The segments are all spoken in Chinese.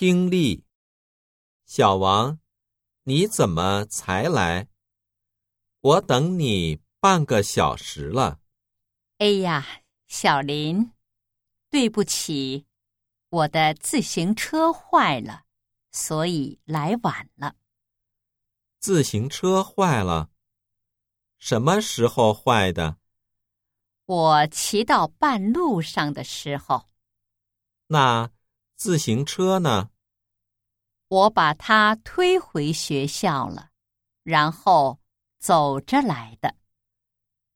听力，小王，你怎么才来？我等你半个小时了。哎呀，小林，对不起，我的自行车坏了，所以来晚了。自行车坏了，什么时候坏的？我骑到半路上的时候。那自行车呢？我把它推回学校了，然后走着来的。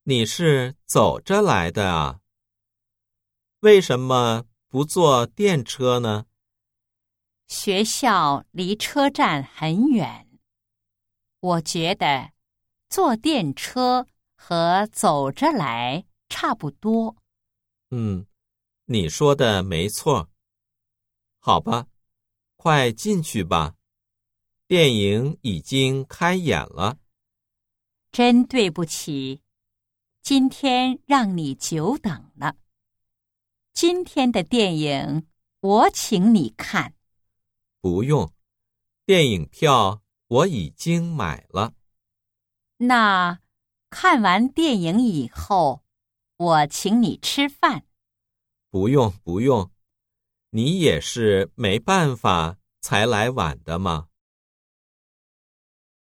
你是走着来的啊？为什么不坐电车呢？学校离车站很远，我觉得坐电车和走着来差不多。嗯。你说的没错。好吧，快进去吧，电影已经开演了。真对不起，今天让你久等了。今天的电影我请你看。不用，电影票我已经买了。那看完电影以后，我请你吃饭。不用不用，你也是没办法才来晚的吗？